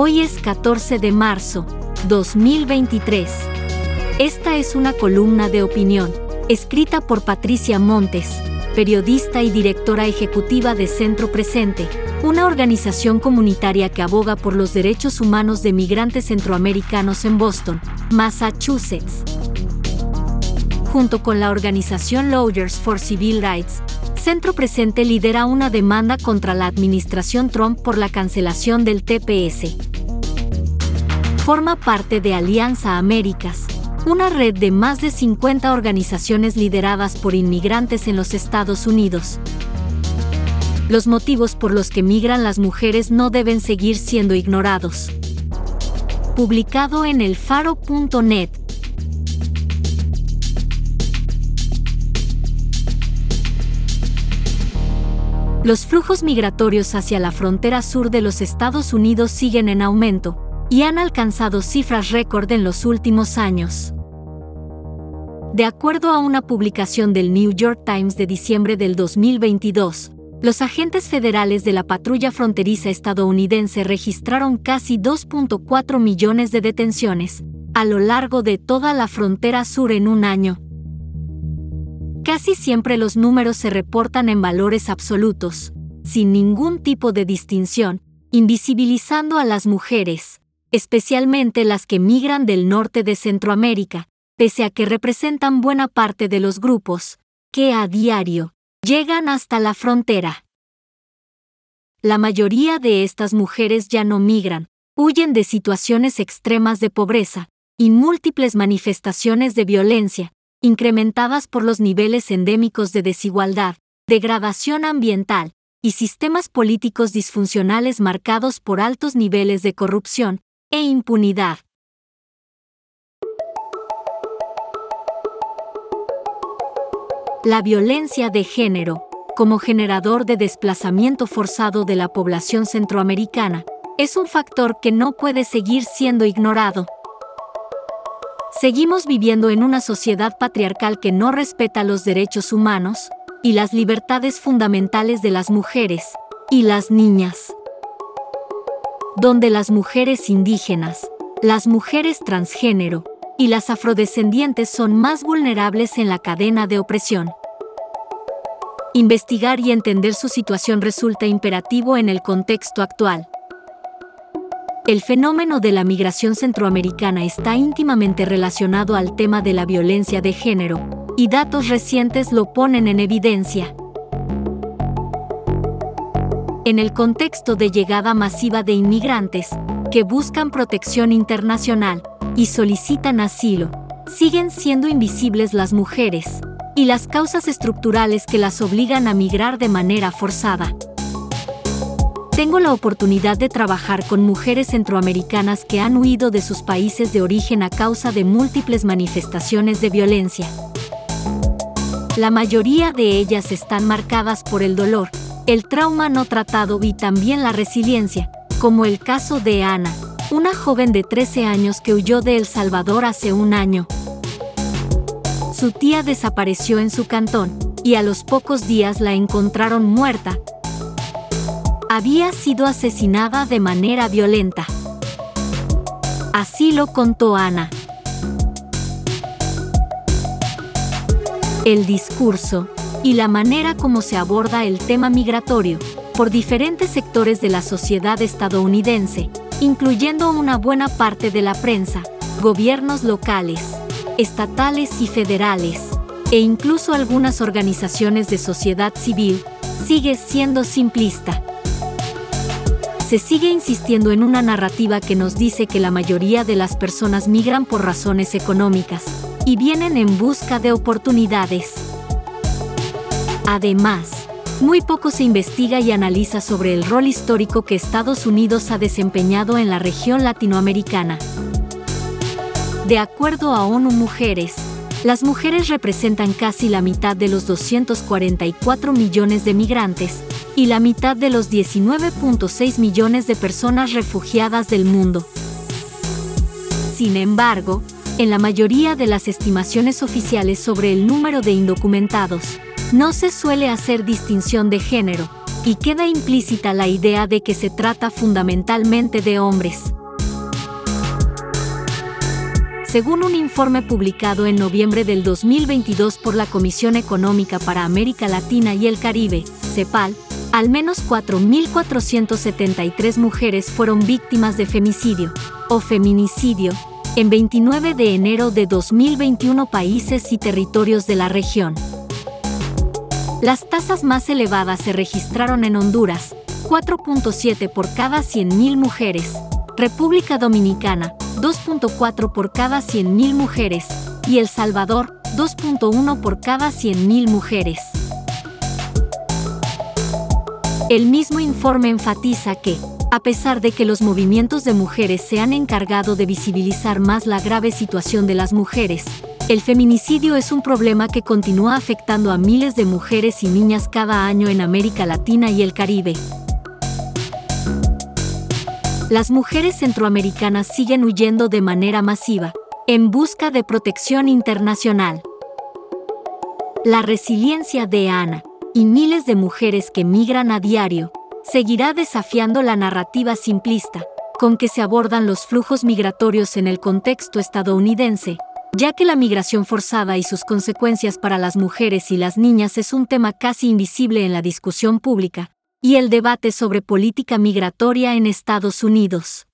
Hoy es 14 de marzo, 2023. Esta es una columna de opinión, escrita por Patricia Montes, periodista y directora ejecutiva de Centro Presente, una organización comunitaria que aboga por los derechos humanos de migrantes centroamericanos en Boston, Massachusetts. Junto con la organización Lawyers for Civil Rights, Centro Presente lidera una demanda contra la administración Trump por la cancelación del TPS. Forma parte de Alianza Américas, una red de más de 50 organizaciones lideradas por inmigrantes en los Estados Unidos. Los motivos por los que migran las mujeres no deben seguir siendo ignorados. Publicado en elfaro.net, los flujos migratorios hacia la frontera sur de los Estados Unidos siguen en aumento y han alcanzado cifras récord en los últimos años. De acuerdo a una publicación del New York Times de diciembre del 2022, los agentes federales de la patrulla fronteriza estadounidense registraron casi 2.4 millones de detenciones a lo largo de toda la frontera sur en un año, Casi siempre los números se reportan en valores absolutos, sin ningún tipo de distinción, invisibilizando a las mujeres, especialmente las que migran del norte de Centroamérica, pese a que representan buena parte de los grupos, que a diario llegan hasta la frontera. La mayoría de estas mujeres ya no migran, huyen de situaciones extremas de pobreza y múltiples manifestaciones de violencia, incrementadas por los niveles endémicos de desigualdad, degradación ambiental y sistemas políticos disfuncionales marcados por altos niveles de corrupción e impunidad. La violencia de género, como generador de desplazamiento forzado de la población centroamericana, es un factor que no puede seguir siendo ignorado. Seguimos viviendo en una sociedad patriarcal que no respeta los derechos humanos y las libertades fundamentales de las mujeres y las niñas. Donde las mujeres indígenas, las mujeres transgénero y las afrodescendientes son más vulnerables en la cadena de opresión. Investigar y entender su situación resulta imperativo en el contexto actual. El fenómeno de la migración centroamericana está íntimamente relacionado al tema de la violencia de género, y datos recientes lo ponen en evidencia. En el contexto de llegada masiva de inmigrantes, que buscan protección internacional y solicitan asilo, siguen siendo invisibles las mujeres y las causas estructurales que las obligan a migrar de manera forzada. Tengo la oportunidad de trabajar con mujeres centroamericanas que han huido de sus países de origen a causa de múltiples manifestaciones de violencia. La mayoría de ellas están marcadas por el dolor, el trauma no tratado y también la resiliencia, como el caso de Ana, una joven de 13 años que huyó de El Salvador hace un año. Su tía desapareció en su cantón, y a los pocos días la encontraron muerta, había sido asesinada de manera violenta. Así lo contó Ana. El discurso y la manera como se aborda el tema migratorio por diferentes sectores de la sociedad estadounidense, incluyendo una buena parte de la prensa, gobiernos locales, estatales y federales, e incluso algunas organizaciones de sociedad civil, sigue siendo simplista se sigue insistiendo en una narrativa que nos dice que la mayoría de las personas migran por razones económicas y vienen en busca de oportunidades. Además, muy poco se investiga y analiza sobre el rol histórico que Estados Unidos ha desempeñado en la región latinoamericana. De acuerdo a ONU Mujeres, las mujeres representan casi la mitad de los 244 millones de migrantes y la mitad de los 19.6 millones de personas refugiadas del mundo. Sin embargo, en la mayoría de las estimaciones oficiales sobre el número de indocumentados, no se suele hacer distinción de género, y queda implícita la idea de que se trata fundamentalmente de hombres. Según un informe publicado en noviembre del 2022 por la Comisión Económica para América Latina y el Caribe, CEPAL, al menos 4.473 mujeres fueron víctimas de femicidio o feminicidio en 29 de enero de 2021 países y territorios de la región. Las tasas más elevadas se registraron en Honduras, 4.7 por cada 100.000 mujeres, República Dominicana, 2.4 por cada 100.000 mujeres, y El Salvador, 2.1 por cada 100.000 mujeres. El mismo informe enfatiza que, a pesar de que los movimientos de mujeres se han encargado de visibilizar más la grave situación de las mujeres, el feminicidio es un problema que continúa afectando a miles de mujeres y niñas cada año en América Latina y el Caribe, las mujeres centroamericanas siguen huyendo de manera masiva, en busca de protección internacional. La resiliencia de Ana y miles de mujeres que migran a diario seguirá desafiando la narrativa simplista con que se abordan los flujos migratorios en el contexto estadounidense, ya que la migración forzada y sus consecuencias para las mujeres y las niñas es un tema casi invisible en la discusión pública, y el debate sobre política migratoria en Estados Unidos.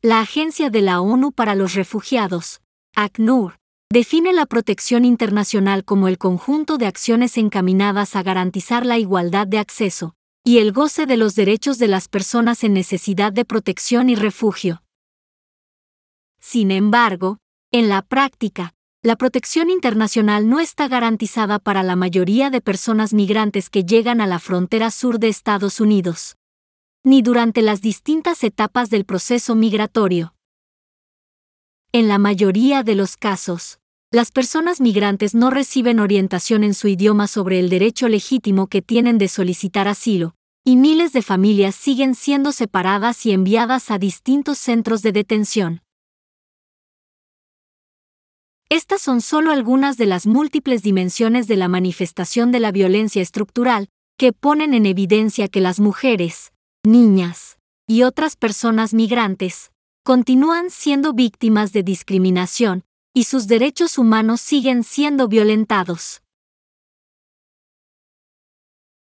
La Agencia de la ONU para los Refugiados, ACNUR, define la protección internacional como el conjunto de acciones encaminadas a garantizar la igualdad de acceso y el goce de los derechos de las personas en necesidad de protección y refugio. Sin embargo, en la práctica, la protección internacional no está garantizada para la mayoría de personas migrantes que llegan a la frontera sur de Estados Unidos, ni durante las distintas etapas del proceso migratorio. En la mayoría de los casos, las personas migrantes no reciben orientación en su idioma sobre el derecho legítimo que tienen de solicitar asilo, y miles de familias siguen siendo separadas y enviadas a distintos centros de detención. Estas son solo algunas de las múltiples dimensiones de la manifestación de la violencia estructural que ponen en evidencia que las mujeres, niñas y otras personas migrantes continúan siendo víctimas de discriminación y sus derechos humanos siguen siendo violentados.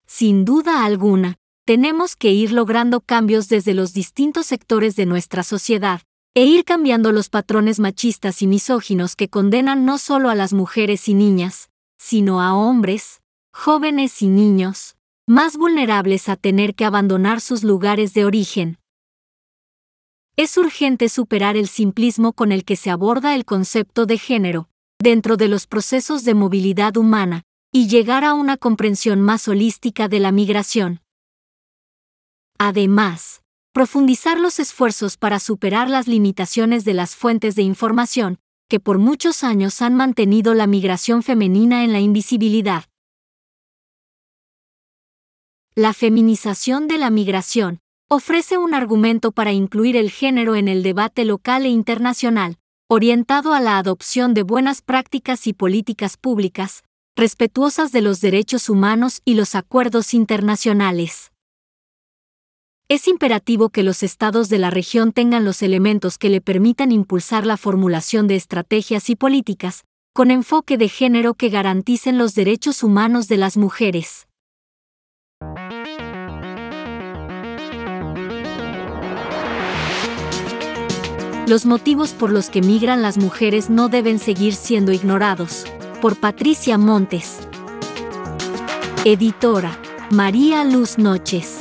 Sin duda alguna, tenemos que ir logrando cambios desde los distintos sectores de nuestra sociedad, e ir cambiando los patrones machistas y misóginos que condenan no solo a las mujeres y niñas, sino a hombres, jóvenes y niños, más vulnerables a tener que abandonar sus lugares de origen. Es urgente superar el simplismo con el que se aborda el concepto de género, dentro de los procesos de movilidad humana, y llegar a una comprensión más holística de la migración. Además, profundizar los esfuerzos para superar las limitaciones de las fuentes de información, que por muchos años han mantenido la migración femenina en la invisibilidad. La feminización de la migración ofrece un argumento para incluir el género en el debate local e internacional, orientado a la adopción de buenas prácticas y políticas públicas, respetuosas de los derechos humanos y los acuerdos internacionales. Es imperativo que los estados de la región tengan los elementos que le permitan impulsar la formulación de estrategias y políticas, con enfoque de género que garanticen los derechos humanos de las mujeres. Los motivos por los que migran las mujeres no deben seguir siendo ignorados. Por Patricia Montes. Editora. María Luz Noches.